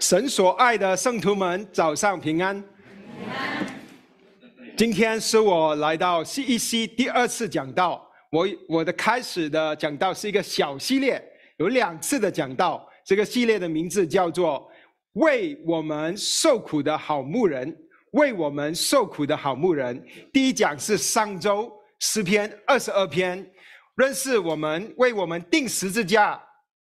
神所爱的圣徒们，早上平安。今天是我来到 CEC 第二次讲道。我我的开始的讲道是一个小系列，有两次的讲道。这个系列的名字叫做“为我们受苦的好牧人”。为我们受苦的好牧人。第一讲是上周诗篇二十二篇，认识我们为我们定十字架。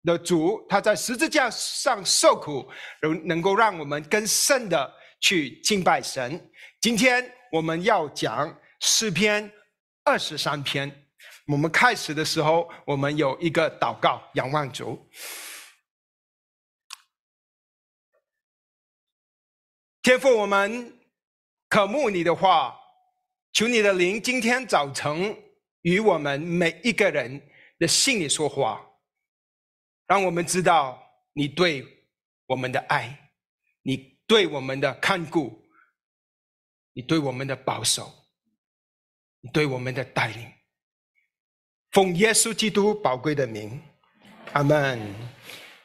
的主，他在十字架上受苦，能能够让我们更深的去敬拜神。今天我们要讲诗篇二十三篇。我们开始的时候，我们有一个祷告，仰望主。天父，我们渴慕你的话，求你的灵今天早晨与我们每一个人的心里说话。让我们知道你对我们的爱，你对我们的看顾，你对我们的保守，你对我们的带领。奉耶稣基督宝贵的名，阿门。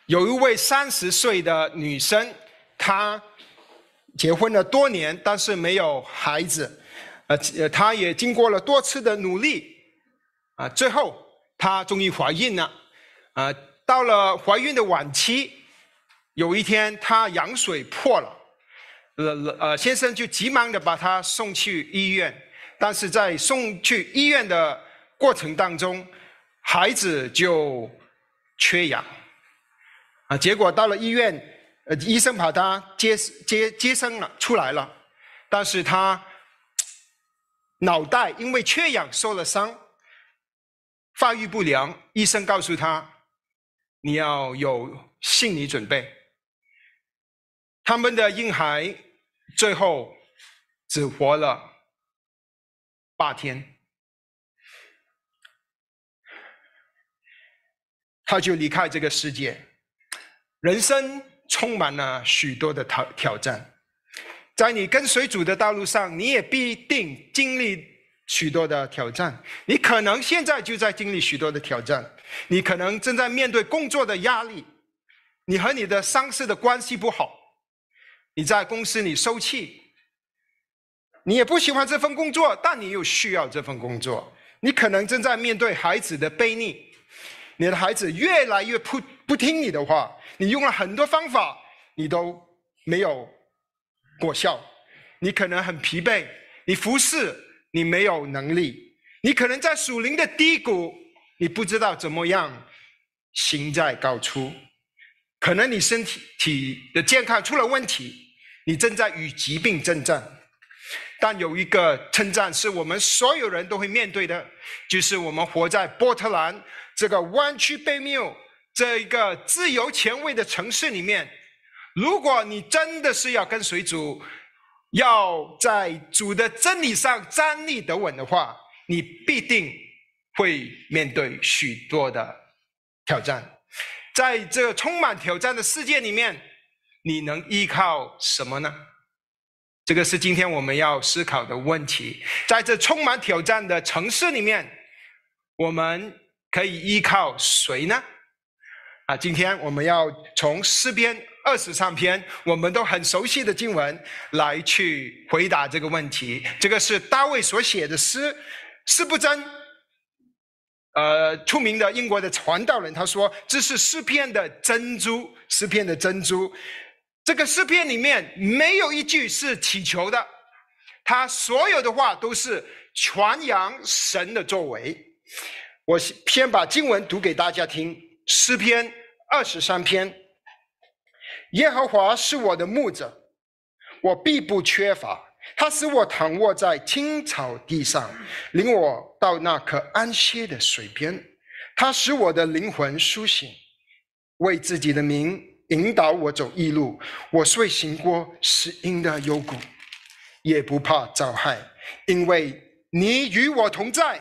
有一位三十岁的女生，她结婚了多年，但是没有孩子。呃，她也经过了多次的努力，啊，最后她终于怀孕了，啊。到了怀孕的晚期，有一天她羊水破了，呃呃，先生就急忙的把她送去医院，但是在送去医院的过程当中，孩子就缺氧，啊，结果到了医院，呃，医生把她接接接生了出来了，但是她脑袋因为缺氧受了伤，发育不良，医生告诉她。你要有心理准备。他们的婴孩最后只活了八天，他就离开这个世界。人生充满了许多的挑挑战，在你跟随主的道路上，你也必定经历。许多的挑战，你可能现在就在经历许多的挑战，你可能正在面对工作的压力，你和你的上司的关系不好，你在公司里受气，你也不喜欢这份工作，但你又需要这份工作，你可能正在面对孩子的背逆，你的孩子越来越不不听你的话，你用了很多方法，你都没有果效，你可能很疲惫，你服侍。你没有能力，你可能在属灵的低谷，你不知道怎么样行在高处，可能你身体体的健康出了问题，你正在与疾病征战。但有一个称赞是我们所有人都会面对的，就是我们活在波特兰这个弯曲背谬、这一个自由前卫的城市里面。如果你真的是要跟随主，要在主的真理上站立得稳的话，你必定会面对许多的挑战。在这个充满挑战的世界里面，你能依靠什么呢？这个是今天我们要思考的问题。在这充满挑战的城市里面，我们可以依靠谁呢？啊，今天我们要从诗篇。二十三篇，我们都很熟悉的经文，来去回答这个问题。这个是大卫所写的诗，诗不真。呃，出名的英国的传道人他说，这是诗篇的珍珠，诗篇的珍珠。这个诗篇里面没有一句是祈求的，他所有的话都是传扬神的作为。我先把经文读给大家听，诗篇二十三篇。耶和华是我的牧者，我必不缺乏。他使我躺卧在青草地上，领我到那可安歇的水边。他使我的灵魂苏醒，为自己的名引导我走义路。我虽行过死荫的幽谷，也不怕遭害，因为你与我同在。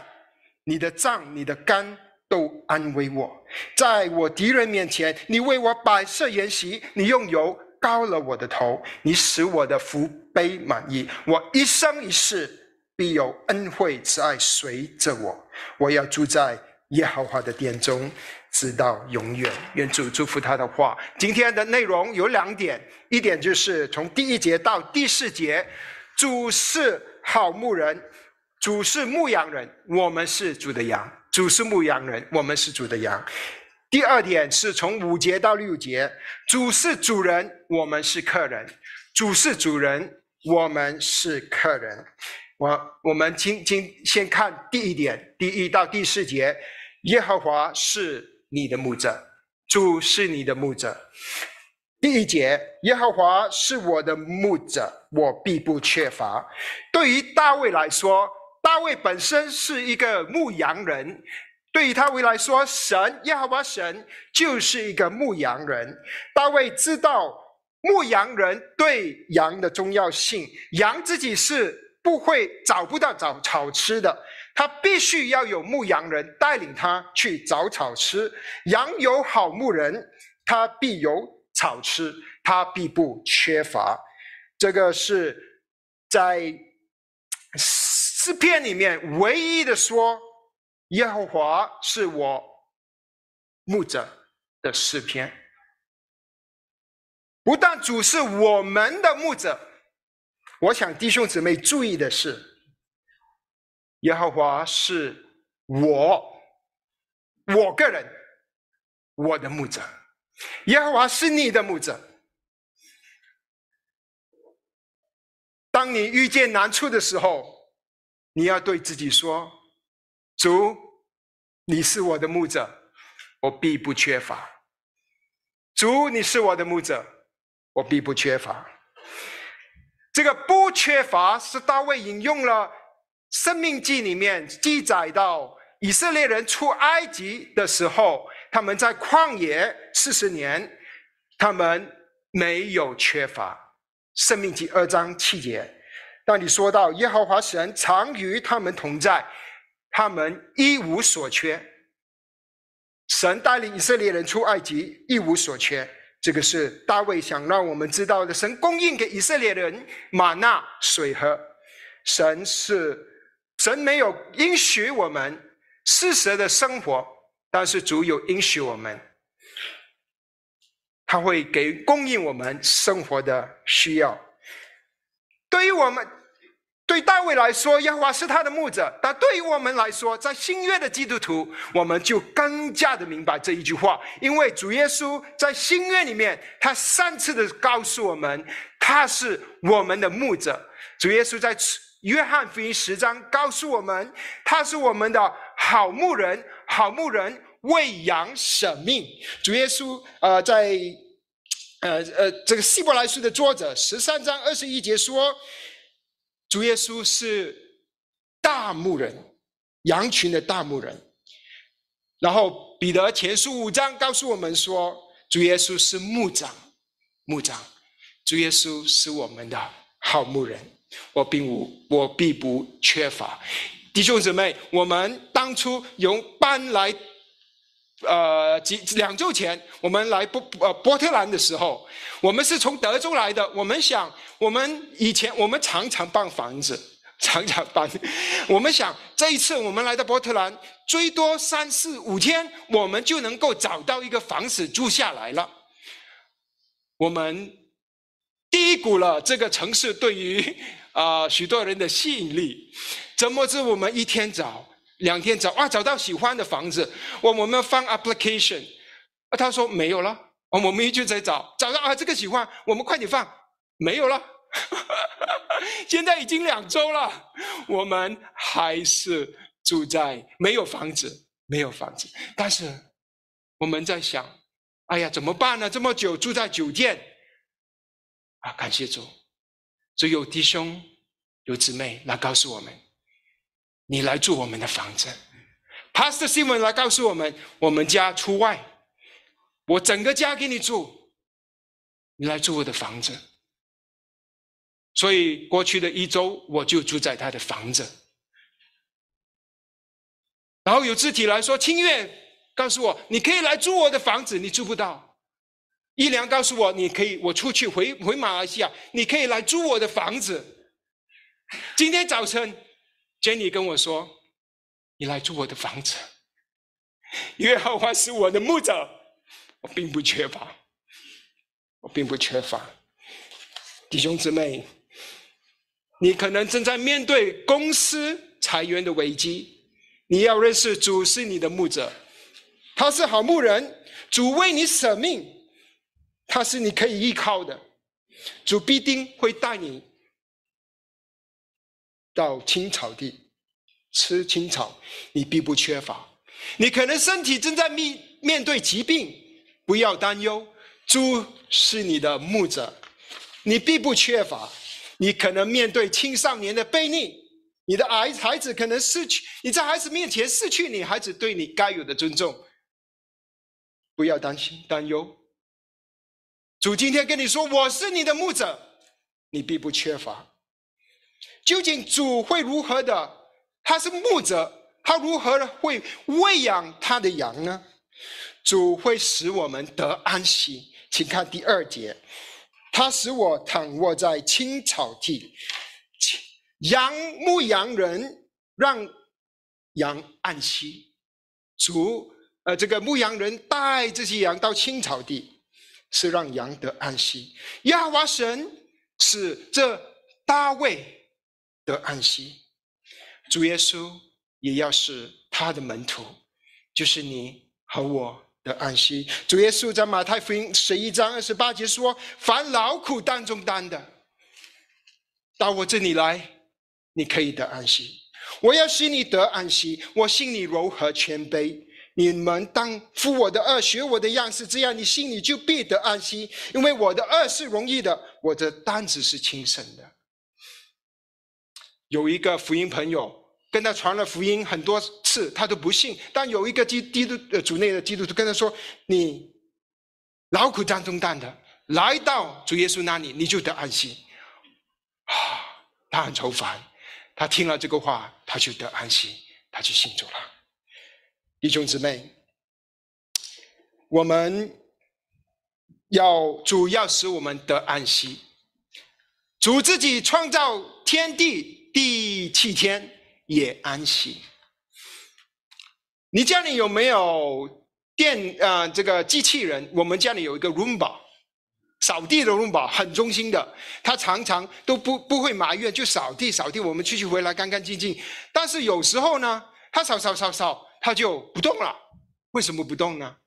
你的杖、你的杆。都安慰我，在我敌人面前，你为我摆设筵席，你用油膏了我的头，你使我的福杯满意。我一生一世必有恩惠慈爱随着我。我要住在耶和华的殿中，直到永远。愿主祝福他的话。今天的内容有两点，一点就是从第一节到第四节，主是好牧人，主是牧羊人，我们是主的羊。主是牧羊人，我们是主的羊。第二点是从五节到六节，主是主人，我们是客人。主是主人，我们是客人。我我们今今先看第一点，第一到第四节，耶和华是你的牧者，主是你的牧者。第一节，耶和华是我的牧者，我必不缺乏。对于大卫来说，大卫本身是一个牧羊人。对于他为来说，神耶和华神就是一个牧羊人。大卫知道牧羊人对羊的重要性，羊自己是不会找不到找草吃的，他必须要有牧羊人带领他去找草吃。羊有好牧人，他必有草吃，他必不缺乏。这个是在诗篇里面唯一的说。耶和华是我牧者的诗篇，不但主是我们的牧者，我想弟兄姊妹注意的是，耶和华是我我个人我的牧者，耶和华是你的牧者。当你遇见难处的时候，你要对自己说。主，你是我的牧者，我必不缺乏。主，你是我的牧者，我必不缺乏。这个不缺乏是大卫引用了《生命记》里面记载到以色列人出埃及的时候，他们在旷野四十年，他们没有缺乏。《生命记》二章七节，当你说到耶和华神常与他们同在。他们一无所缺，神带领以色列人出埃及一无所缺，这个是大卫想让我们知道的。神供应给以色列人玛纳水喝，神是神没有应许我们施舍的生活，但是主有应许我们，他会给供应我们生活的需要。对于我们。对大卫来说，耶和华是他的牧者；但对于我们来说，在新约的基督徒，我们就更加的明白这一句话。因为主耶稣在新约里面，他三次的告诉我们，他是我们的牧者。主耶稣在约翰福音十章告诉我们，他是我们的好牧人，好牧人为羊舍命。主耶稣呃，在呃呃这个希伯来书的作者十三章二十一节说。主耶稣是大牧人，羊群的大牧人。然后彼得前书五章告诉我们说，主耶稣是牧长，牧长。主耶稣是我们的好牧人，我并无，我必不缺乏。弟兄姊妹，我们当初由搬来，呃，几两周前，我们来波呃波特兰的时候，我们是从德州来的，我们想。我们以前我们常常搬房子，常常搬。我们想这一次我们来到波特兰，最多三四五天，我们就能够找到一个房子住下来了。我们低估了这个城市对于啊许多人的吸引力。怎么知我们一天找，两天找，啊，找到喜欢的房子，我我们放 application，啊，他说没有了，我们一直在找，找到啊这个喜欢，我们快点放。没有了，现在已经两周了，我们还是住在没有房子，没有房子。但是我们在想，哎呀，怎么办呢？这么久住在酒店，啊，感谢主，只有弟兄有姊妹来告诉我们，你来住我们的房子。Pastor Simon 来告诉我们，我们家出外，我整个家给你住，你来住我的房子。所以过去的一周，我就住在他的房子。然后有肢体来说：“清月告诉我，你可以来租我的房子，你租不到。”一良告诉我：“你可以，我出去回回马来西亚，你可以来租我的房子。”今天早晨简妮跟我说：“你来住我的房子。”耶和华是我的牧者，我并不缺乏，我并不缺乏。弟兄姊妹，你可能正在面对公司裁员的危机，你要认识主是你的牧者，他是好牧人，主为你舍命，他是你可以依靠的，主必定会带你到青草地吃青草，你必不缺乏。你可能身体正在面面对疾病，不要担忧，猪是你的牧者，你必不缺乏。你可能面对青少年的悖逆，你的孩孩子可能失去你在孩子面前失去你孩子对你该有的尊重，不要担心担忧。主今天跟你说，我是你的牧者，你必不缺乏。究竟主会如何的？他是牧者。他如何会喂养他的羊呢？主会使我们得安息，请看第二节，他使我躺卧在青草地，羊牧羊人让羊安息。主，呃，这个牧羊人带这些羊到青草地，是让羊得安息。亚华神使这大卫得安息。主耶稣。也要是他的门徒，就是你和我的安息。主耶稣在马太福音十一章二十八节说：“凡劳苦担重担的，到我这里来，你可以得安息。我要使你得安息。我心里柔和谦卑，你们当负我的恶，学我的样式，这样你心里就必得安息。因为我的恶是容易的，我的担子是轻省的。”有一个福音朋友。跟他传了福音很多次，他都不信。但有一个基基督呃主内的基督徒跟他说：“你劳苦担重担的，来到主耶稣那里，你就得安息。”啊，他很愁烦。他听了这个话，他就得安息，他就信主了。弟兄姊妹，我们要主要使我们得安息。主自己创造天地第七天。也安息。你家里有没有电啊？这个机器人？我们家里有一个 Roomba，扫地的 Roomba，很忠心的。他常常都不不会埋怨，就扫地扫地。我们出去回来干干净净。但是有时候呢，他扫扫扫扫，他就不动了。为什么不动呢？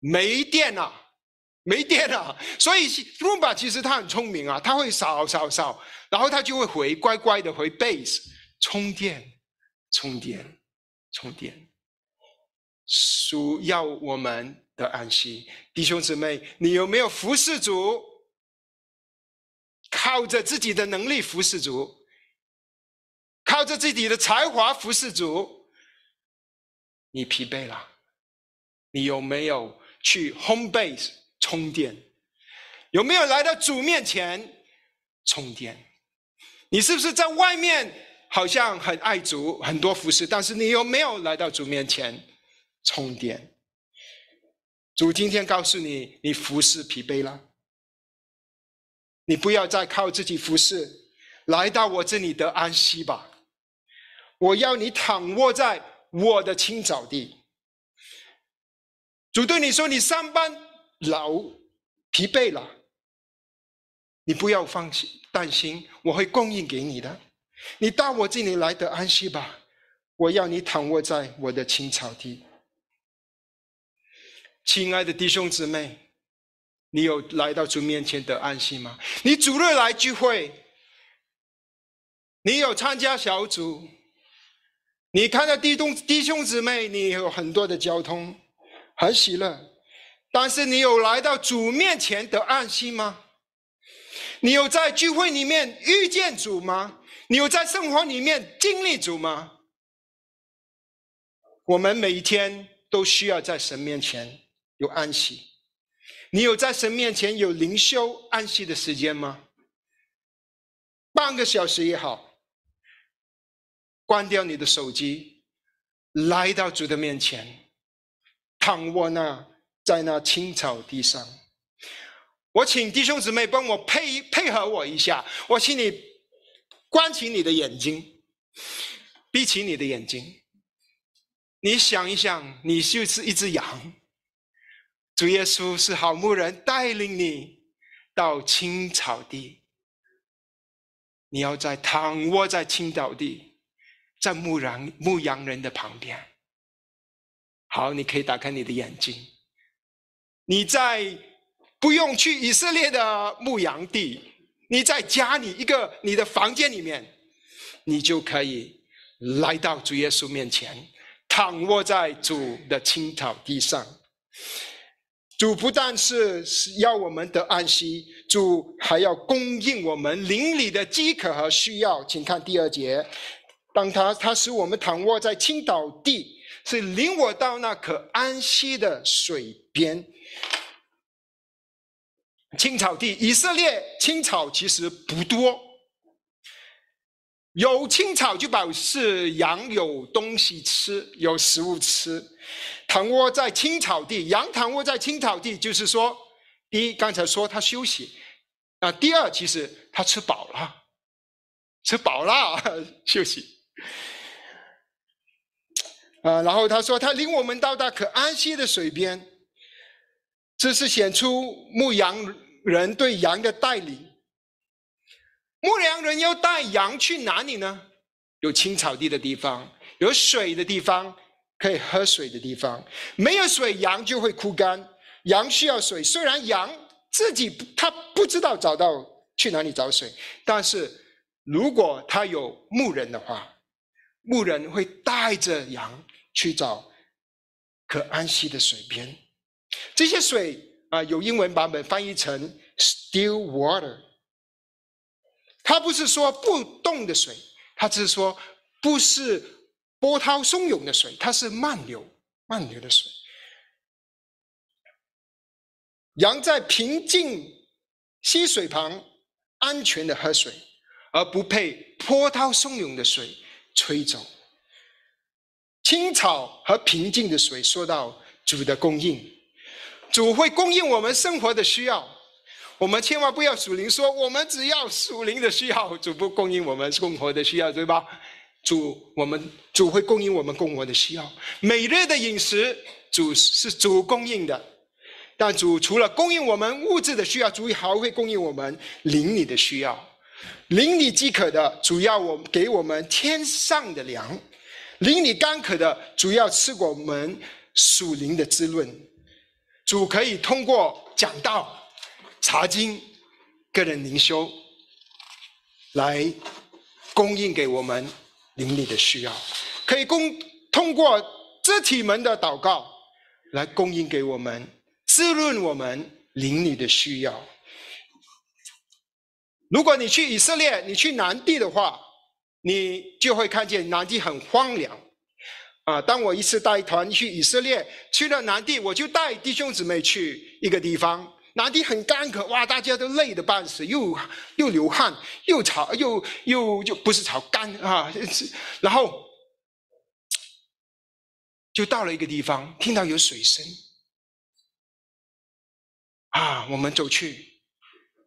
没电了，没电了。所以 Roomba 其实它很聪明啊，它会扫扫扫，然后它就会回乖乖的回 base。充电，充电，充电，主要我们的安息。弟兄姊妹，你有没有服侍主？靠着自己的能力服侍主，靠着自己的才华服侍主，你疲惫了？你有没有去 home base 充电？有没有来到主面前充电？你是不是在外面？好像很爱主，很多服饰，但是你有没有来到主面前充电？主今天告诉你，你服侍疲惫了，你不要再靠自己服侍，来到我这里得安息吧。我要你躺卧在我的青草地。主对你说：“你上班劳疲惫了，你不要放心担心，我会供应给你的。”你到我这里来得安息吧，我要你躺卧在我的青草地。亲爱的弟兄姊妹，你有来到主面前得安息吗？你主日来聚会，你有参加小组，你看到弟兄弟兄姊妹，你有很多的交通，很喜乐，但是你有来到主面前得安息吗？你有在聚会里面遇见主吗？你有在生活里面经历主吗？我们每一天都需要在神面前有安息。你有在神面前有灵修安息的时间吗？半个小时也好，关掉你的手机，来到主的面前，躺卧那在那青草地上。我请弟兄姊妹帮我配配合我一下，我请你。关起你的眼睛，闭起你的眼睛。你想一想，你就是一只羊，主耶稣是好牧人，带领你到青草地。你要在躺卧在青草地，在牧羊牧羊人的旁边。好，你可以打开你的眼睛。你在不用去以色列的牧羊地，你在家里一个你的房间里面，你就可以来到主耶稣面前，躺卧在主的青草地上。主不但是要我们得安息，主还要供应我们邻里的饥渴和需要。请看第二节，当他他使我们躺卧在青草地。是领我到那可安息的水边，青草地。以色列青草其实不多，有青草就表示羊有东西吃，有食物吃。躺卧在青草地，羊躺卧在青草地，就是说，第一，刚才说它休息；啊，第二，其实它吃饱了，吃饱了 休息。啊，然后他说，他领我们到达可安息的水边，这是显出牧羊人对羊的带领。牧羊人要带羊去哪里呢？有青草地的地方，有水的地方，可以喝水的地方。没有水，羊就会枯干。羊需要水，虽然羊自己他不知道找到去哪里找水，但是如果他有牧人的话。牧人会带着羊去找可安息的水边，这些水啊，有英文版本翻译成 still water。它不是说不动的水，它只是说不是波涛汹涌的水，它是慢流、慢流的水。羊在平静溪水旁安全的喝水，而不配波涛汹涌的水。吹走青草和平静的水，说到主的供应，主会供应我们生活的需要。我们千万不要属灵说，我们只要属灵的需要，主不供应我们生活的需要，对吧？主，我们主会供应我们生活的需要。每日的饮食，主是主供应的，但主除了供应我们物质的需要，主还会供应我们灵里的需要。灵里饥渴的，主要我给我们天上的粮；灵里干渴的，主要吃我们属灵的滋润。主可以通过讲道、查经、个人灵修，来供应给我们邻里的需要；可以供通过肢体们的祷告，来供应给我们滋润我们邻里的需要。如果你去以色列，你去南地的话，你就会看见南地很荒凉。啊，当我一次带团去以色列，去了南地，我就带弟兄姊妹去一个地方，南地很干渴，哇，大家都累得半死，又又流汗，又潮，又又就不是潮干啊，然后就到了一个地方，听到有水声，啊，我们走去。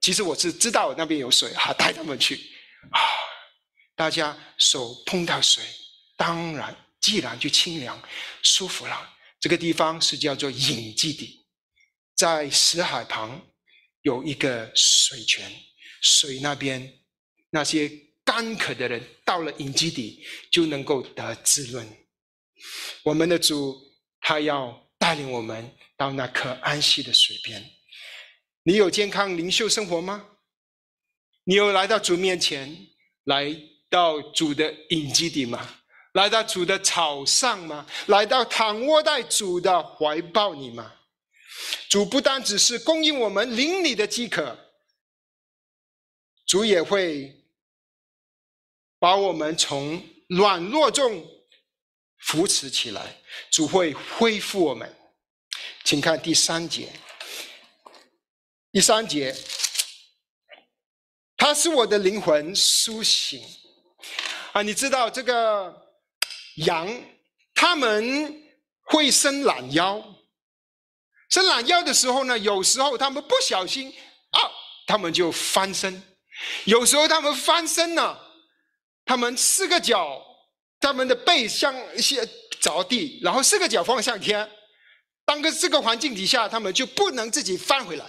其实我是知道那边有水，哈，带他们去，啊，大家手碰到水，当然既然就清凉舒服了。这个地方是叫做隐基地，在死海旁有一个水泉，水那边那些干渴的人到了隐基地就能够得滋润。我们的主他要带领我们到那可安息的水边。你有健康灵修生活吗？你有来到主面前，来到主的隐基地吗？来到主的草上吗？来到躺卧在主的怀抱里吗？主不单只是供应我们灵里的饥渴，主也会把我们从软弱中扶持起来。主会恢复我们，请看第三节。第三节，他是我的灵魂苏醒啊！你知道这个羊，他们会伸懒腰，伸懒腰的时候呢，有时候他们不小心啊，他们就翻身；有时候他们翻身呢，他们四个脚，他们的背向一些着地，然后四个脚放向天。当个这个环境底下，他们就不能自己翻回来。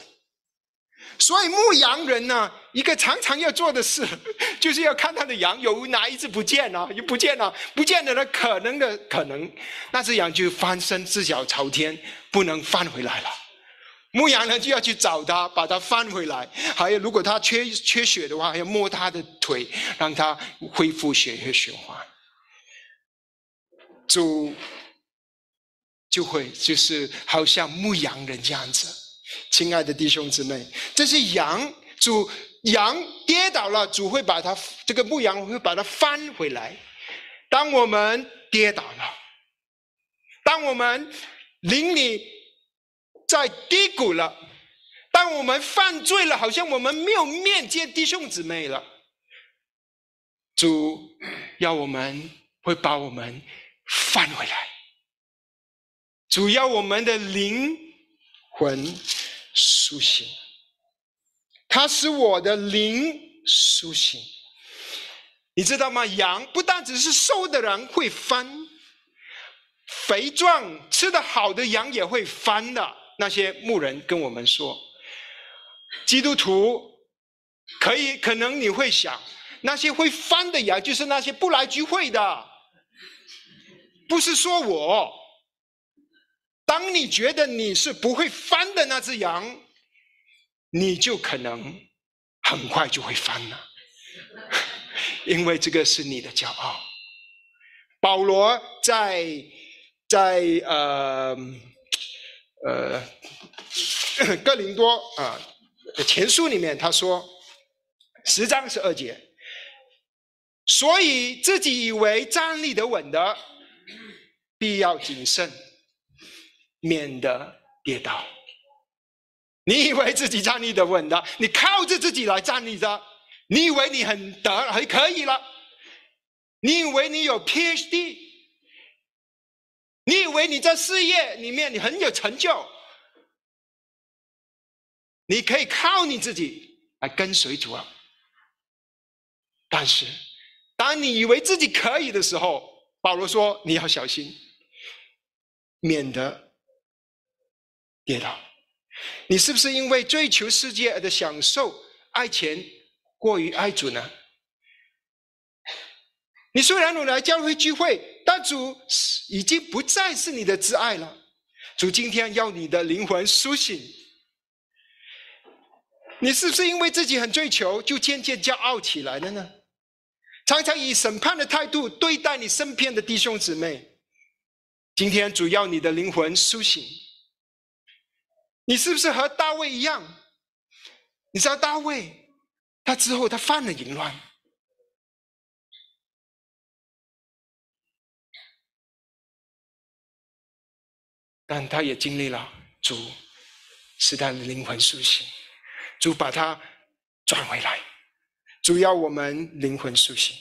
所以牧羊人呢，一个常常要做的事，就是要看他的羊有哪一只不见了，又不见了，不见了呢，可能的可能，那只羊就翻身四脚朝天，不能翻回来了。牧羊人就要去找他，把他翻回来。还有，如果他缺缺血的话，还要摸他的腿，让他恢复血液循环。主就会就是好像牧羊人这样子。亲爱的弟兄姊妹，这是羊。主羊跌倒了，主会把它这个牧羊会把它翻回来。当我们跌倒了，当我们灵里在低谷了，当我们犯罪了，好像我们没有面见弟兄姊妹了，主要我们会把我们翻回来。主要我们的灵魂。苏醒，它使我的灵苏醒。你知道吗？羊不但只是瘦的人会翻，肥壮吃的好的羊也会翻的。那些牧人跟我们说，基督徒可以可能你会想，那些会翻的羊就是那些不来聚会的，不是说我。当你觉得你是不会翻的那只羊，你就可能很快就会翻了，因为这个是你的骄傲。保罗在在呃呃 哥林多啊前书里面他说十章十二节，所以自己以为站立得稳的，必要谨慎。免得跌倒。你以为自己站立的稳的，你靠着自己来站立着，你以为你很得还可以了？你以为你有 PhD？你以为你在事业里面你很有成就？你可以靠你自己来跟随主啊！但是，当你以为自己可以的时候，保罗说你要小心，免得。跌倒，你是不是因为追求世界的享受、爱钱过于爱主呢？你虽然努来教会聚会，但主已经不再是你的挚爱了。主今天要你的灵魂苏醒。你是不是因为自己很追求，就渐渐骄傲起来了呢？常常以审判的态度对待你身边的弟兄姊妹。今天主要你的灵魂苏醒。你是不是和大卫一样？你知道大卫，他之后他犯了淫乱，但他也经历了主使他的灵魂苏醒，主把他转回来，主要我们灵魂苏醒，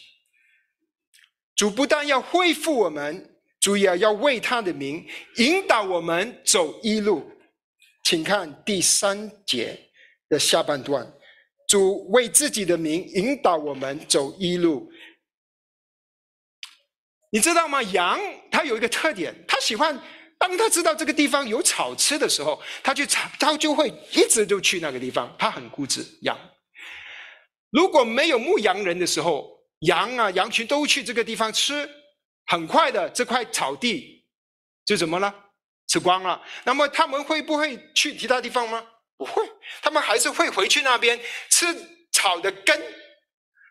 主不但要恢复我们，主也要为他的名引导我们走一路。请看第三节的下半段，主为自己的名引导我们走一路。你知道吗？羊它有一个特点，它喜欢当它知道这个地方有草吃的时候，它就它就会一直就去那个地方。它很固执。羊如果没有牧羊人的时候，羊啊羊群都去这个地方吃，很快的这块草地就怎么了？吃光了，那么他们会不会去其他地方吗？不会，他们还是会回去那边吃草的根，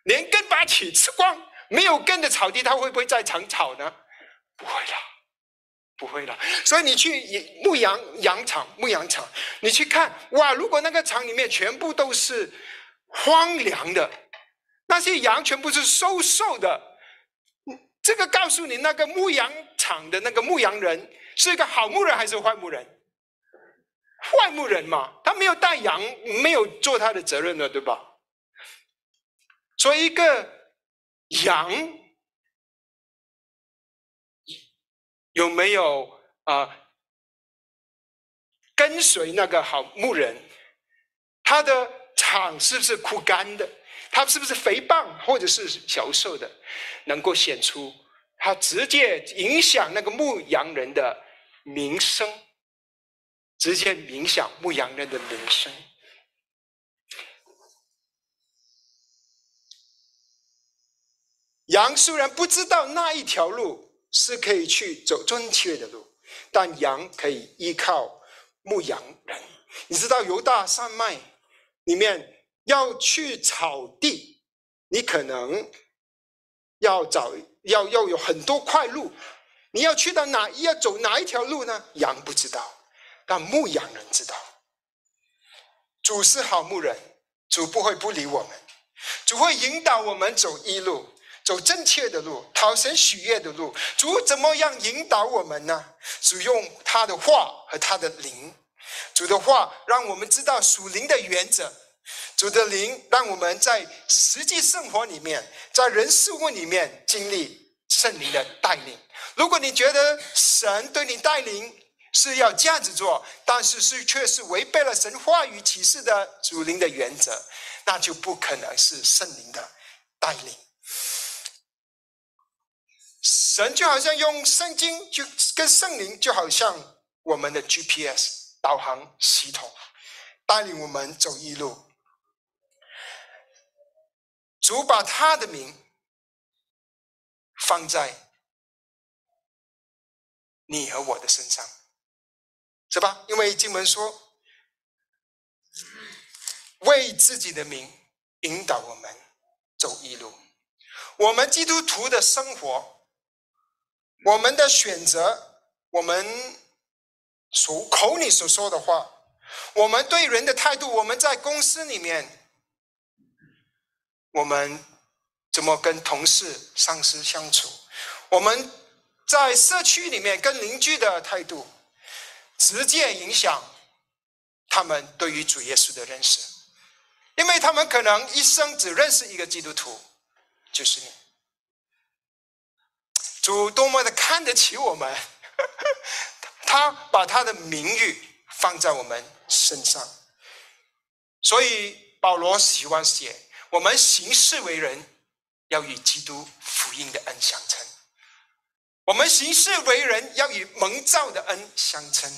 连根拔起吃光。没有根的草地，它会不会再长草呢？不会了，不会了。所以你去牧羊羊场、牧羊场，你去看哇，如果那个场里面全部都是荒凉的，那些羊全部是瘦瘦的，这个告诉你，那个牧羊场的那个牧羊人。是一个好牧人还是坏牧人？坏牧人嘛，他没有带羊，没有做他的责任的，对吧？所以一个羊有没有啊？跟随那个好牧人，他的场是不是枯干的？他是不是肥胖或者是消瘦的？能够显出他直接影响那个牧羊人的名声，直接影响牧羊人的名声。羊虽然不知道那一条路是可以去走正确的路，但羊可以依靠牧羊人。你知道犹大山脉里面要去草地，你可能要找要要有很多块路，你要去到哪要走哪一条路呢？羊不知道，但牧羊人知道。主是好牧人，主不会不理我们，主会引导我们走一路。走正确的路，讨神喜悦的路。主怎么样引导我们呢？主用他的话和他的灵。主的话让我们知道属灵的原则。主的灵让我们在实际生活里面，在人事物里面经历圣灵的带领。如果你觉得神对你带领是要这样子做，但是是却是违背了神话语启示的主灵的原则，那就不可能是圣灵的带领。神就好像用圣经，就跟圣灵就好像我们的 GPS 导航系统，带领我们走一路。主把他的名放在你和我的身上，是吧？因为经文说，为自己的名引导我们走一路。我们基督徒的生活。我们的选择，我们所口里所说的话，我们对人的态度，我们在公司里面，我们怎么跟同事、上司相处？我们在社区里面跟邻居的态度，直接影响他们对于主耶稣的认识，因为他们可能一生只认识一个基督徒，就是你。主多么的看得起我们，他把他的名誉放在我们身上，所以保罗喜欢写：我们行事为人要与基督福音的恩相称；我们行事为人要与蒙召的恩相称。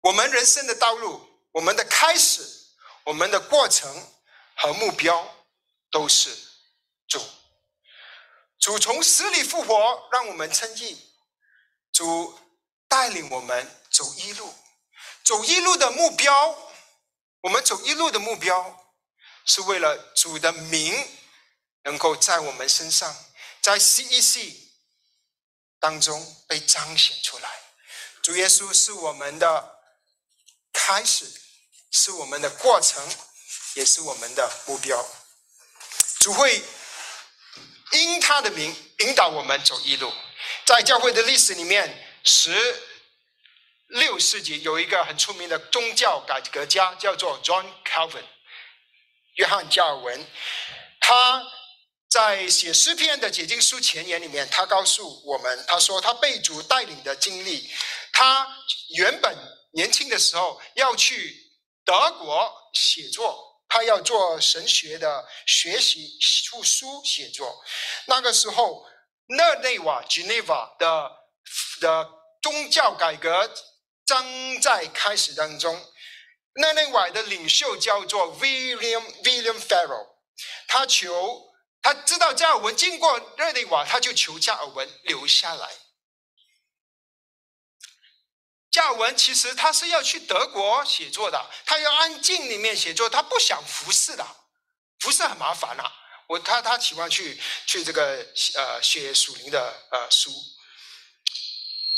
我们人生的道路，我们的开始，我们的过程和目标。都是主，主从死里复活，让我们称义。主带领我们走一路，走一路的目标，我们走一路的目标，是为了主的名能够在我们身上，在 CEC 当中被彰显出来。主耶稣是我们的开始，是我们的过程，也是我们的目标。主会因他的名引导我们走一路。在教会的历史里面，十六世纪有一个很出名的宗教改革家，叫做 John Calvin，约翰加尔文。他在写诗篇的解经书前言里面，他告诉我们，他说他被主带领的经历。他原本年轻的时候要去德国写作。他要做神学的学习、出书、写作。那个时候，日内瓦 （Geneva） 的的宗教改革正在开始当中。日内瓦的领袖叫做 William William Farel，他求他知道加尔文经过日内瓦，他就求加尔文留下来。加尔文其实他是要去德国写作的，他要安静里面写作，他不想服侍的，服侍很麻烦呐。我他他喜欢去去这个呃写属灵的呃书，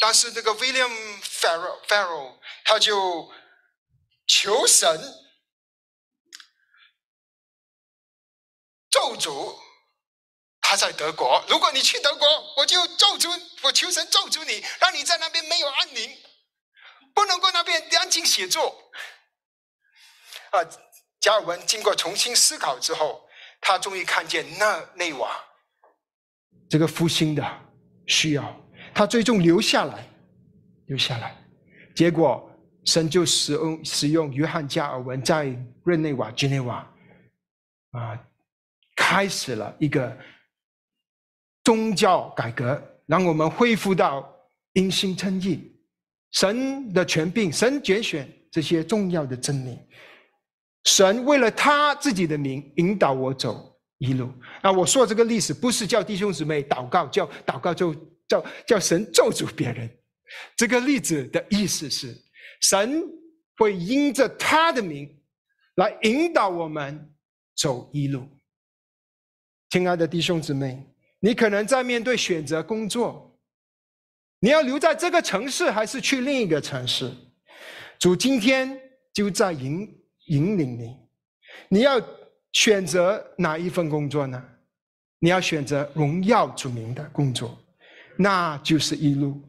但是这个 William Farrell Farrell 他就求神咒诅他在德国，如果你去德国，我就咒诅我求神咒诅你，让你在那边没有安宁。不能够那边安静写作啊！加尔文经过重新思考之后，他终于看见那内瓦这个复兴的需要，他最终留下来，留下来。结果神就使用使用约翰加尔文在日内瓦、日内瓦啊，开始了一个宗教改革，让我们恢复到因信称义、神的权柄、神拣选这些重要的真理。神为了他自己的名引导我走一路。那我说这个历史不是叫弟兄姊妹祷告，叫祷告就叫叫神咒诅别人。这个例子的意思是，神会因着他的名来引导我们走一路。亲爱的弟兄姊妹，你可能在面对选择工作，你要留在这个城市还是去另一个城市？主今天就在引引领你，你要选择哪一份工作呢？你要选择荣耀主名的工作，那就是一路。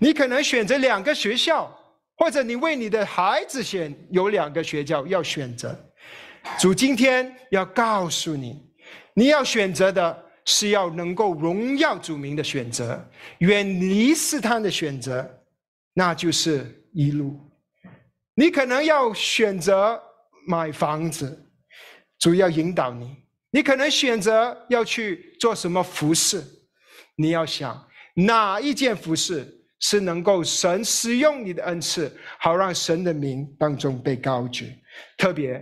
你可能选择两个学校，或者你为你的孩子选有两个学校要选择。主今天要告诉你，你要选择的是要能够荣耀主名的选择，远离试探的选择，那就是一路。你可能要选择买房子，主要引导你；你可能选择要去做什么服饰，你要想哪一件服饰。是能够神使用你的恩赐，好让神的名当中被高举。特别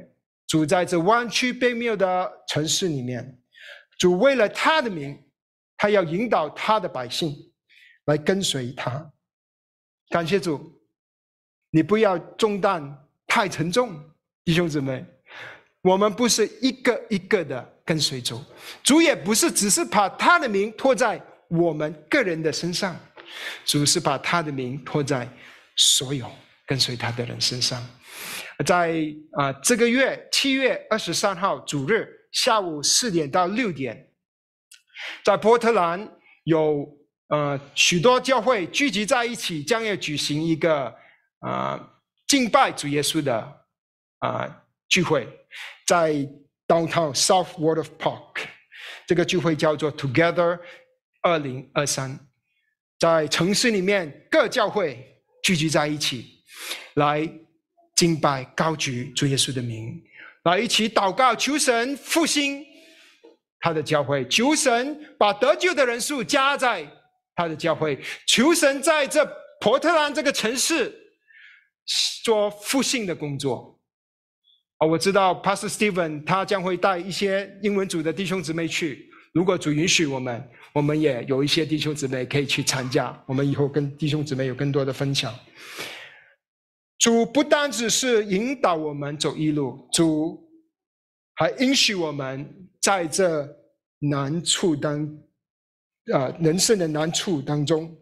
主在这弯曲被谬的城市里面，主为了他的名，他要引导他的百姓来跟随他。感谢主，你不要重担太沉重，弟兄姊妹，我们不是一个一个的跟随主，主也不是只是把他的名托在我们个人的身上。主是把他的名托在所有跟随他的人身上，在啊这个月七月二十三号主日下午四点到六点，在波特兰有呃许多教会聚集在一起，将要举行一个啊敬拜主耶稣的啊聚会，在 Downtown South Ward of Park，这个聚会叫做 Together 二零二三。在城市里面，各教会聚集在一起，来敬拜、高举主耶稣的名，来一起祷告，求神复兴他的教会，求神把得救的人数加在他的教会，求神在这波特兰这个城市做复兴的工作。啊，我知道 Pastor Steven 他将会带一些英文组的弟兄姊妹去，如果主允许我们。我们也有一些弟兄姊妹可以去参加，我们以后跟弟兄姊妹有更多的分享。主不单只是引导我们走一路，主还允许我们在这难处当啊人生的难处当中，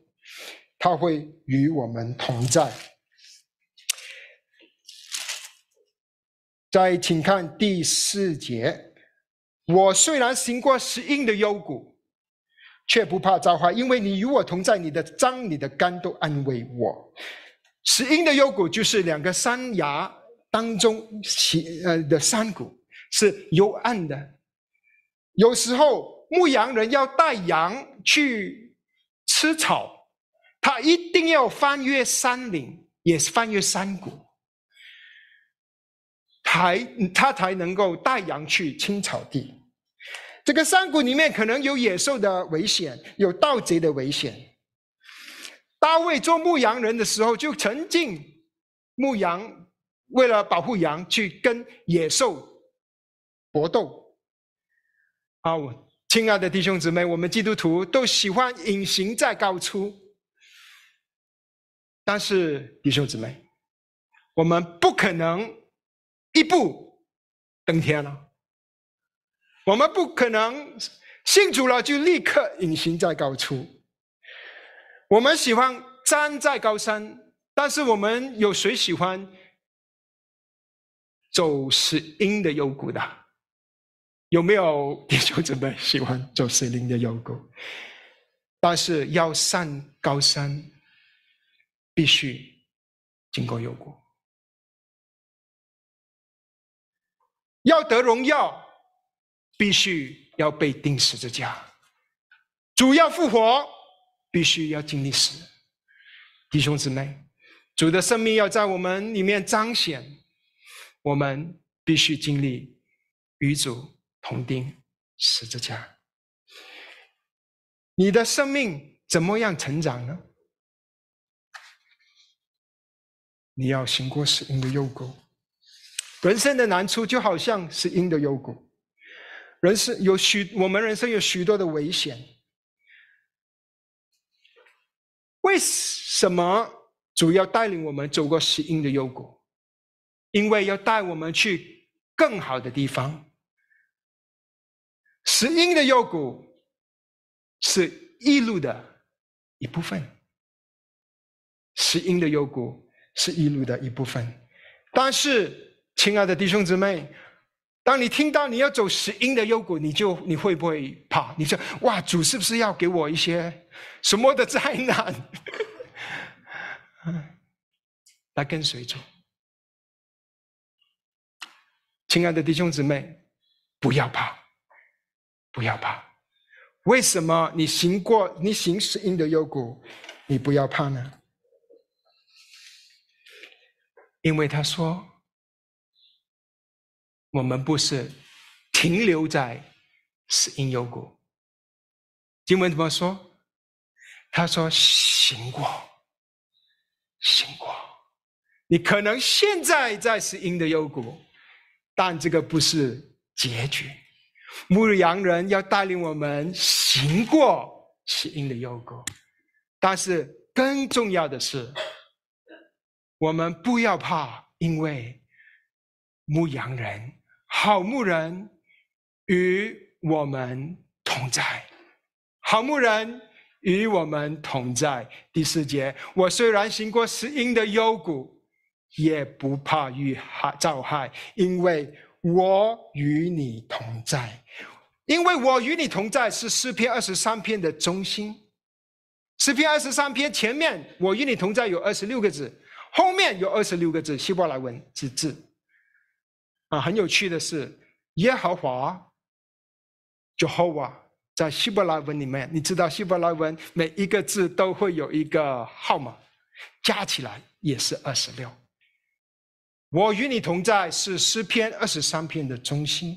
他会与我们同在。再请看第四节，我虽然行过死荫的幽谷。却不怕遭害，因为你与我同在，你的脏、你的肝都安慰我。石英的幽谷就是两个山崖当中起呃的山谷，是幽暗的。有时候牧羊人要带羊去吃草，他一定要翻越山岭，也是翻越山谷，才他才能够带羊去青草地。这个山谷里面可能有野兽的危险，有盗贼的危险。大卫做牧羊人的时候，就曾经牧羊，为了保护羊，去跟野兽搏斗。啊，我亲爱的弟兄姊妹，我们基督徒都喜欢隐形在高处，但是弟兄姊妹，我们不可能一步登天了。我们不可能信主了就立刻隐形在高处。我们喜欢站在高山，但是我们有谁喜欢走石英的幽谷的？有没有弟兄姊妹喜欢走石林的幽谷？但是要上高山，必须经过幽谷，要得荣耀。必须要被钉十字架，主要复活，必须要经历死。弟兄姊妹，主的生命要在我们里面彰显，我们必须经历与主同钉十字架。你的生命怎么样成长呢？你要行过死荫的幽谷，人生的难处就好像是阴的幽谷，人生有许我们人生有许多的危险。为什么主要带领我们走过死荫的幽谷？因为要带我们去更好的地方。死荫的幽谷是一路的一部分，死荫的幽谷。是一路的一部分，但是，亲爱的弟兄姊妹，当你听到你要走死荫的幽谷，你就你会不会怕？你说：“哇，主是不是要给我一些什么的灾难？” 来跟随主，亲爱的弟兄姊妹，不要怕，不要怕。为什么你行过你行死荫的幽谷，你不要怕呢？因为他说：“我们不是停留在死因有果。”经文怎么说？他说：“行过，行过。你可能现在在死因的幽谷，但这个不是结局。牧羊人要带领我们行过死因的幽谷，但是更重要的是。”我们不要怕，因为牧羊人、好牧人与我们同在。好牧人与我们同在。第四节，我虽然行过死荫的幽谷，也不怕遇害遭害，因为我与你同在。因为我与你同在是诗篇二十三篇的中心。诗篇二十三篇前面，我与你同在有二十六个字。后面有二十六个字，希伯来文之字。啊，很有趣的是，耶和华 （Jehovah） 在希伯来文里面，你知道希伯来文每一个字都会有一个号码，加起来也是二十六。我与你同在是诗篇二十三篇的中心。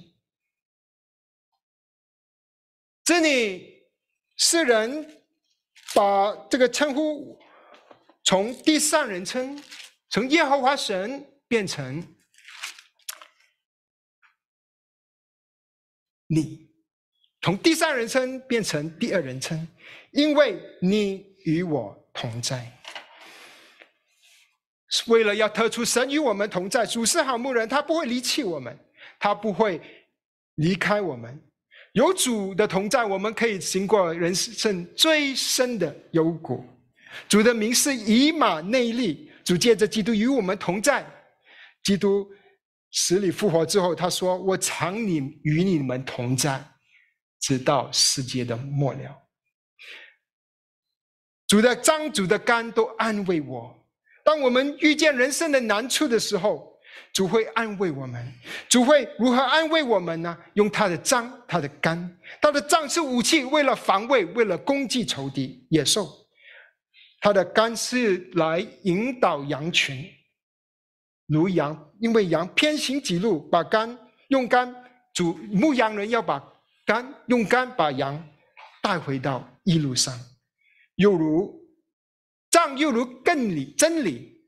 这里诗人把这个称呼。从第三人称，从耶和华神变成你，从第三人称变成第二人称，因为你与我同在。为了要特出神与我们同在，主是好牧人，他不会离弃我们，他不会离开我们。有主的同在，我们可以经过人生最深的幽谷。主的名是以马内利，主借着基督与我们同在。基督死里复活之后，他说：“我常你与你们同在，直到世界的末了。”主的脏、主的肝都安慰我。当我们遇见人生的难处的时候，主会安慰我们。主会如何安慰我们呢？用他的脏、他的肝。他的脏是武器，为了防卫，为了攻击仇敌、野兽。他的肝是来引导羊群，如羊，因为羊偏行己路，把肝用肝主牧羊人要把肝用肝把羊带回到一路上，又如杖又如更理真理，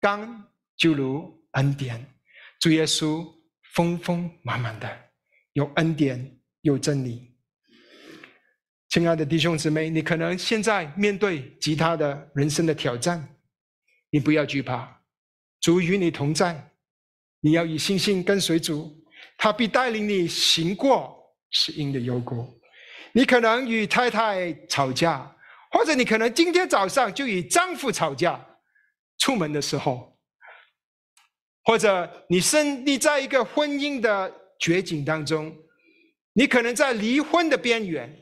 肝就如恩典，主耶稣丰丰满满的有恩典有真理。亲爱的弟兄姊妹，你可能现在面对其他的人生的挑战，你不要惧怕，主与你同在，你要以信心跟随主，他必带领你行过是因的幽谷。你可能与太太吵架，或者你可能今天早上就与丈夫吵架，出门的时候，或者你身你在一个婚姻的绝境当中，你可能在离婚的边缘。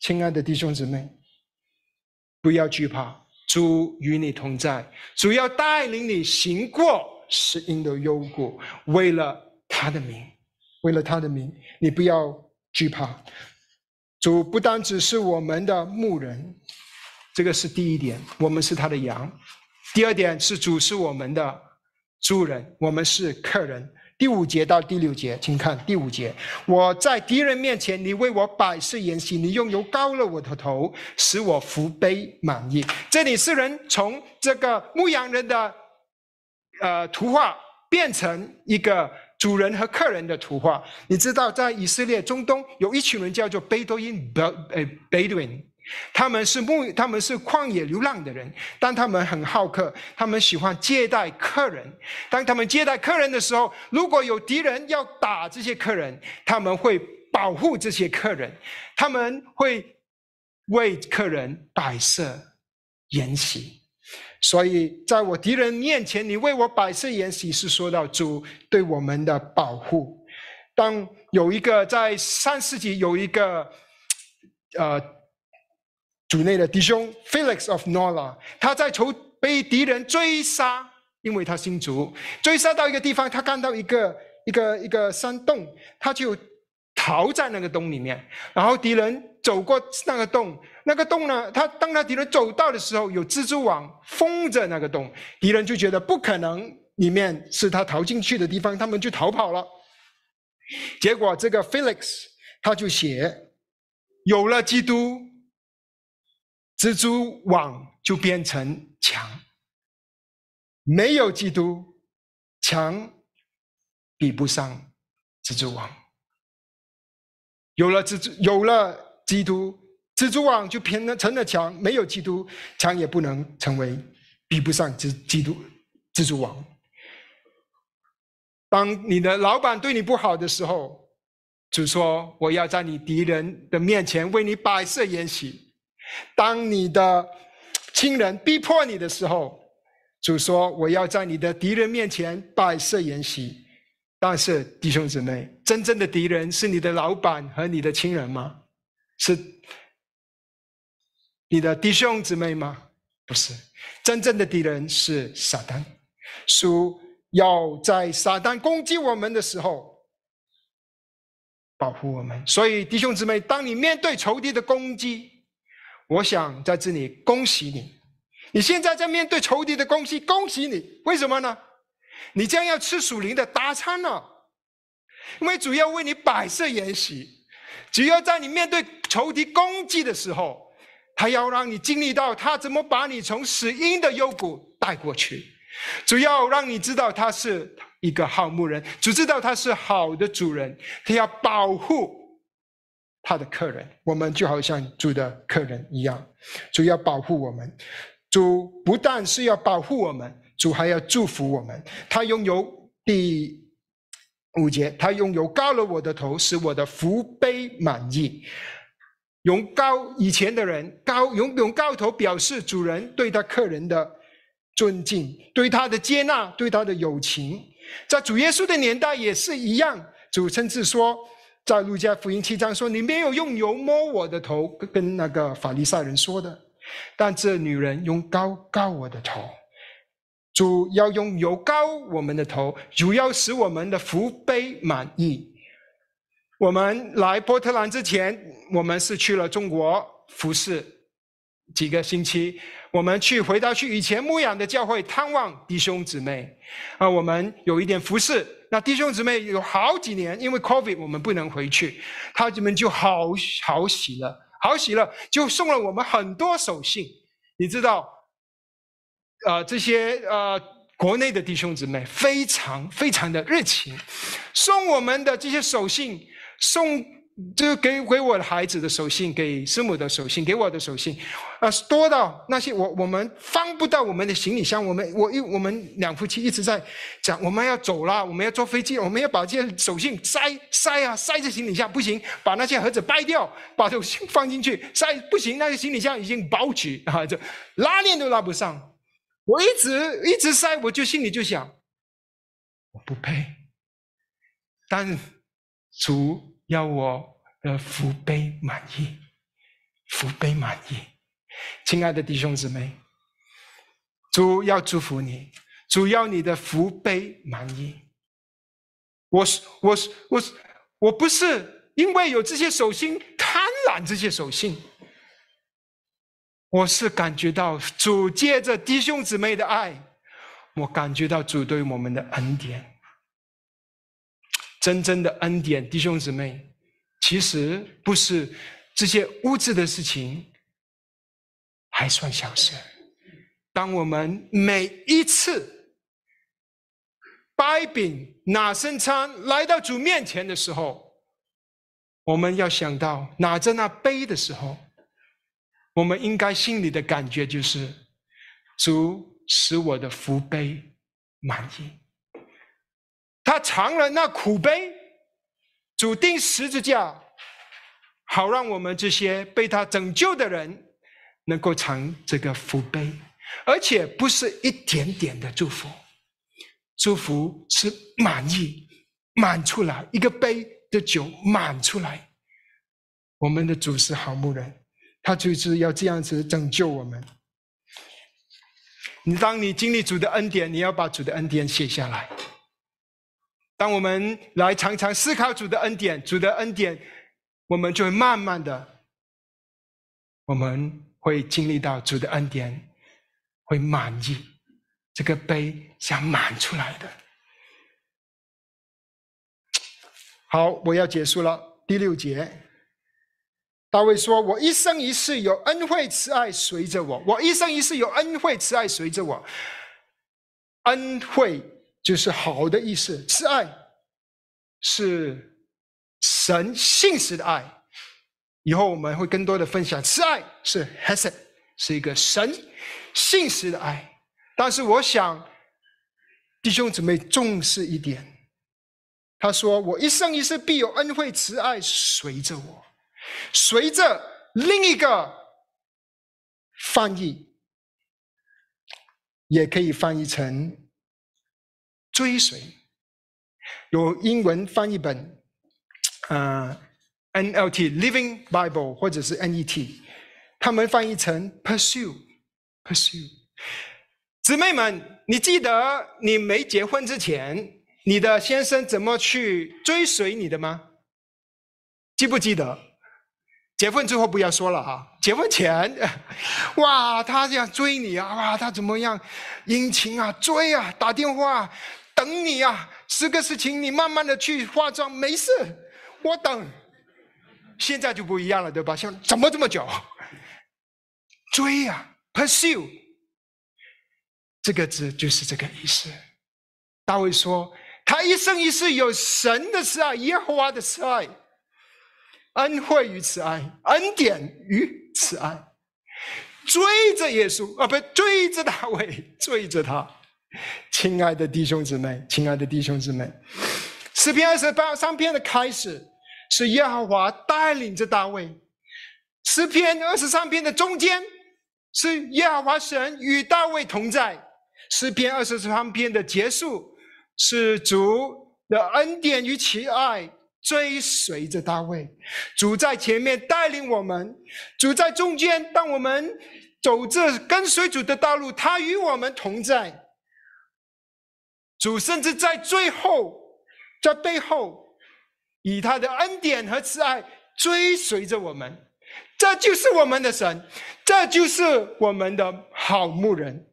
亲爱的弟兄姊妹，不要惧怕，主与你同在，主要带领你行过死荫的幽谷，为了他的名，为了他的名，你不要惧怕。主不单只是我们的牧人，这个是第一点，我们是他的羊；第二点是主是我们的主人，我们是客人。第五节到第六节，请看第五节：我在敌人面前，你为我摆设筵席，你用油膏了我的头，使我福杯满溢。这里是人从这个牧羊人的呃图画变成一个主人和客人的图画。你知道，在以色列中东有一群人叫做贝多因，呃贝多因。他们是牧，他们是旷野流浪的人，但他们很好客，他们喜欢接待客人。当他们接待客人的时候，如果有敌人要打这些客人，他们会保护这些客人，他们会为客人摆设筵席。所以，在我敌人面前，你为我摆设筵席，是说到主对我们的保护。当有一个在上世纪有一个，呃。主内的弟兄 Felix of Nola，他在仇被敌人追杀，因为他姓主，追杀到一个地方，他看到一个一个一个山洞，他就逃在那个洞里面。然后敌人走过那个洞，那个洞呢，他当他敌人走到的时候，有蜘蛛网封着那个洞，敌人就觉得不可能，里面是他逃进去的地方，他们就逃跑了。结果这个 Felix 他就写，有了基督。蜘蛛网就变成墙，没有基督，墙比不上蜘蛛网。有了蜘蛛，有了基督，蜘蛛网就变成成了墙，没有基督，墙也不能成为比不上蜘基督蜘蛛网。当你的老板对你不好的时候，就说：“我要在你敌人的面前为你摆设筵席。”当你的亲人逼迫你的时候，主说：“我要在你的敌人面前摆设筵席。”但是弟兄姊妹，真正的敌人是你的老板和你的亲人吗？是你的弟兄姊妹吗？不是，真正的敌人是撒旦。主要在撒旦攻击我们的时候保护我们。所以弟兄姊妹，当你面对仇敌的攻击，我想在这里恭喜你，你现在在面对仇敌的攻击，恭喜你！为什么呢？你将要吃属灵的大餐了，因为主要为你摆设筵席。只要在你面对仇敌攻击的时候，他要让你经历到他怎么把你从死荫的幽谷带过去。主要让你知道他是一个好牧人，只知道他是好的主人，他要保护。他的客人，我们就好像主的客人一样，主要保护我们。主不但是要保护我们，主还要祝福我们。他拥有第五节，他拥有高了我的头，使我的福杯满溢。用高以前的人高用用高头表示主人对他客人的尊敬，对他的接纳，对他的友情。在主耶稣的年代也是一样，主甚至说。在路加福音七章说：“你没有用油摸我的头，跟那个法利赛人说的。但这女人用膏膏我的头，主要用油膏我们的头，主要使我们的福杯满意。我们来波特兰之前，我们是去了中国服侍几个星期。我们去回到去以前牧养的教会探望弟兄姊妹，啊，我们有一点服侍。”那弟兄姊妹有好几年，因为 COVID 我们不能回去，他们就好好喜了，好喜了，就送了我们很多手信。你知道，呃，这些呃国内的弟兄姊妹非常非常的热情，送我们的这些手信送。就给给我的孩子的手信，给师母的手信，给我的手信，啊，多到那些我我们放不到我们的行李箱。我们我一我们两夫妻一直在讲，我们要走了，我们要坐飞机，我们要把这些手信塞塞啊塞在行李箱，不行，把那些盒子掰掉，把手信放进去塞，不行，那个行李箱已经包起啊，就拉链都拉不上。我一直一直塞，我就心里就想，我不配，但是主。要我的福杯满意，福杯满意，亲爱的弟兄姊妹，主要祝福你，主要你的福杯满意。我是我是我是我不是因为有这些手心贪婪这些手心，我是感觉到主借着弟兄姊妹的爱，我感觉到主对我们的恩典。真正的恩典，弟兄姊妹，其实不是这些物质的事情还算小事。当我们每一次掰饼拿圣餐来到主面前的时候，我们要想到拿着那杯的时候，我们应该心里的感觉就是：主使我的福杯满意。他尝了那苦悲，主定十字架，好让我们这些被他拯救的人能够尝这个福杯，而且不是一点点的祝福，祝福是满意满出来，一个杯的酒满出来。我们的主是好牧人，他就是要这样子拯救我们。你当你经历主的恩典，你要把主的恩典写下来。当我们来常常思考主的恩典，主的恩典，我们就会慢慢的，我们会经历到主的恩典，会满意，这个杯想满出来的。好，我要结束了。第六节，大卫说：“我一生一世有恩惠慈爱随着我，我一生一世有恩惠慈爱随着我，恩惠。”就是好的意思，慈爱是神信实的爱。以后我们会更多的分享，慈爱是 hesed，是一个神信实的爱。但是我想弟兄姊妹重视一点，他说：“我一生一世必有恩惠慈爱随着我，随着另一个翻译，也可以翻译成。”追随，有英文翻译本，呃，NLT Living Bible 或者是 NET，他们翻译成 pursue，pursue。姊妹们，你记得你没结婚之前，你的先生怎么去追随你的吗？记不记得？结婚之后不要说了哈，结婚前，哇，他这样追你啊，哇，他怎么样殷勤啊，追啊，打电话。等你呀，十个事情你慢慢的去化妆，没事，我等。现在就不一样了，对吧？像怎么这么久？追呀，pursue，这个字就是这个意思。大卫说，他一生一世有神的慈爱，耶和华的慈爱，恩惠与慈爱，恩典与慈爱，追着耶稣啊，不追着大卫，追着他。亲爱的弟兄姊妹，亲爱的弟兄姊妹，诗篇二十八三篇的开始是耶和华带领着大卫；诗篇二十三篇的中间是耶和华神与大卫同在；诗篇二十三篇的结束是主的恩典与慈爱追随着大卫。主在前面带领我们，主在中间，当我们走这跟随主的道路，他与我们同在。主甚至在最后，在背后，以他的恩典和慈爱追随着我们，这就是我们的神，这就是我们的好牧人。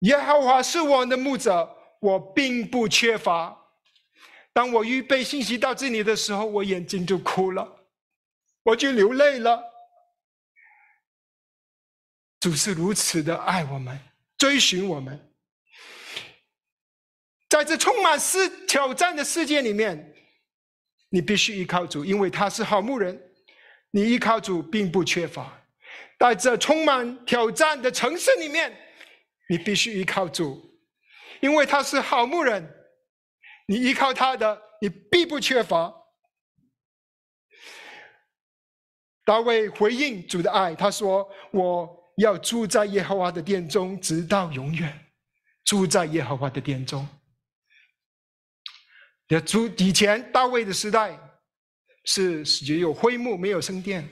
耶和华是我的牧者，我并不缺乏。当我预备信息到这里的时候，我眼睛就哭了，我就流泪了。主是如此的爱我们，追寻我们。在这充满世挑战的世界里面，你必须依靠主，因为他是好牧人。你依靠主并不缺乏。在这充满挑战的城市里面，你必须依靠主，因为他是好牧人。你依靠他的，你必不缺乏。大卫回应主的爱，他说：“我要住在耶和华的殿中，直到永远。住在耶和华的殿中。”主以前大卫的时代是只有灰幕没有圣殿，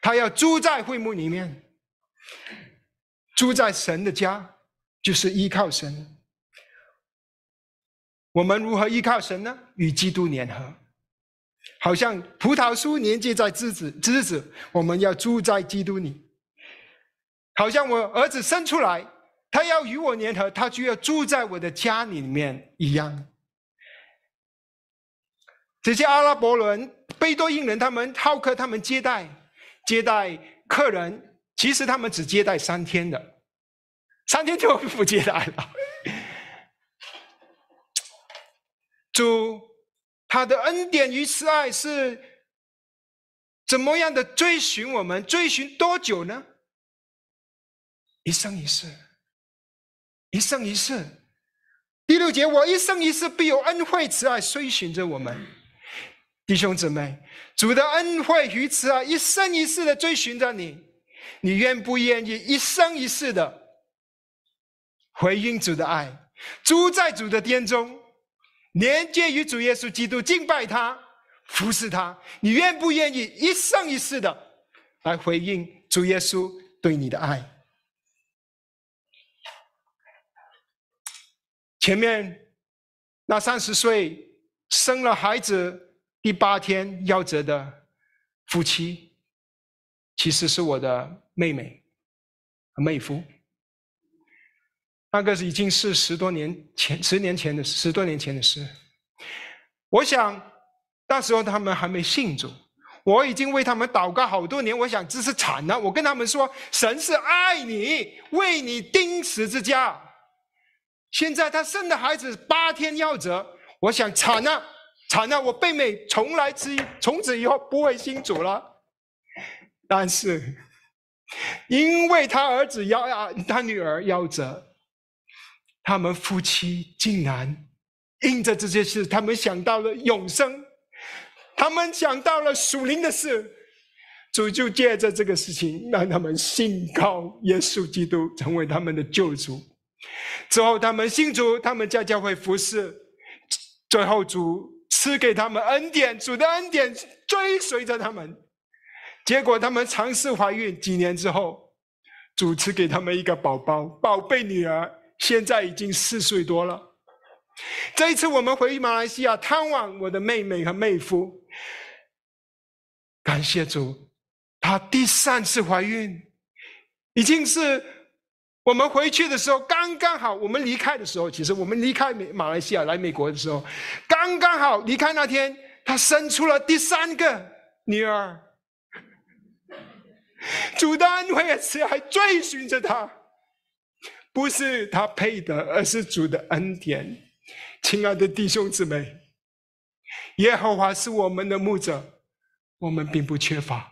他要住在灰幕里面，住在神的家，就是依靠神。我们如何依靠神呢？与基督联合，好像葡萄树连接在枝子，枝子我们要住在基督里。好像我儿子生出来，他要与我联合，他就要住在我的家里面一样。这些阿拉伯人、贝多因人，他们好客，他们接待接待客人，其实他们只接待三天的，三天就不接待了。主他的恩典与慈爱是怎么样的追寻我们？追寻多久呢？一生一世，一生一世。第六节，我一生一世必有恩惠慈爱追寻着我们。弟兄姊妹，主的恩惠与慈爱一生一世的追寻着你，你愿不愿意一生一世的回应主的爱，住在主的殿中，连接于主耶稣基督，敬拜他，服侍他？你愿不愿意一生一世的来回应主耶稣对你的爱？前面那三十岁生了孩子。第八天夭折的夫妻，其实是我的妹妹和、妹夫。那个已经是十多年前、十年前的十多年前的事。我想那时候他们还没信主，我已经为他们祷告好多年。我想这是惨了。我跟他们说，神是爱你，为你钉十字架。现在他生的孩子八天夭折，我想惨了。惨了！我妹妹从来之从此以后不会信主了。但是，因为他儿子夭啊，他女儿夭折，他们夫妻竟然因着这件事，他们想到了永生，他们想到了属灵的事，主就借着这个事情让他们信靠耶稣基督，成为他们的救主。之后，他们信主，他们在教会服侍，最后主。赐给他们恩典，主的恩典追随着他们。结果他们尝试怀孕，几年之后，主赐给他们一个宝宝，宝贝女儿，现在已经四岁多了。这一次我们回马来西亚探望我的妹妹和妹夫，感谢主，她第三次怀孕，已经是。我们回去的时候刚刚好，我们离开的时候，其实我们离开美马来西亚来美国的时候，刚刚好离开那天，他生出了第三个女儿。主的恩惠慈爱追寻着他，不是他配的，而是主的恩典。亲爱的弟兄姊妹，耶和华是我们的牧者，我们并不缺乏。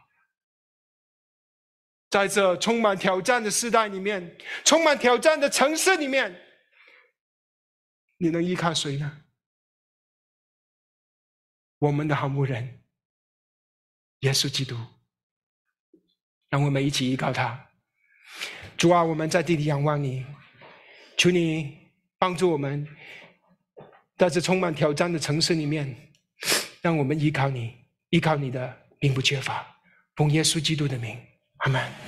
在这充满挑战的时代里面，充满挑战的城市里面，你能依靠谁呢？我们的好牧人，耶稣基督，让我们一起依靠他。主啊，我们在地里仰望你，求你帮助我们，在这充满挑战的城市里面，让我们依靠你，依靠你的并不缺乏，奉耶稣基督的名。阿门。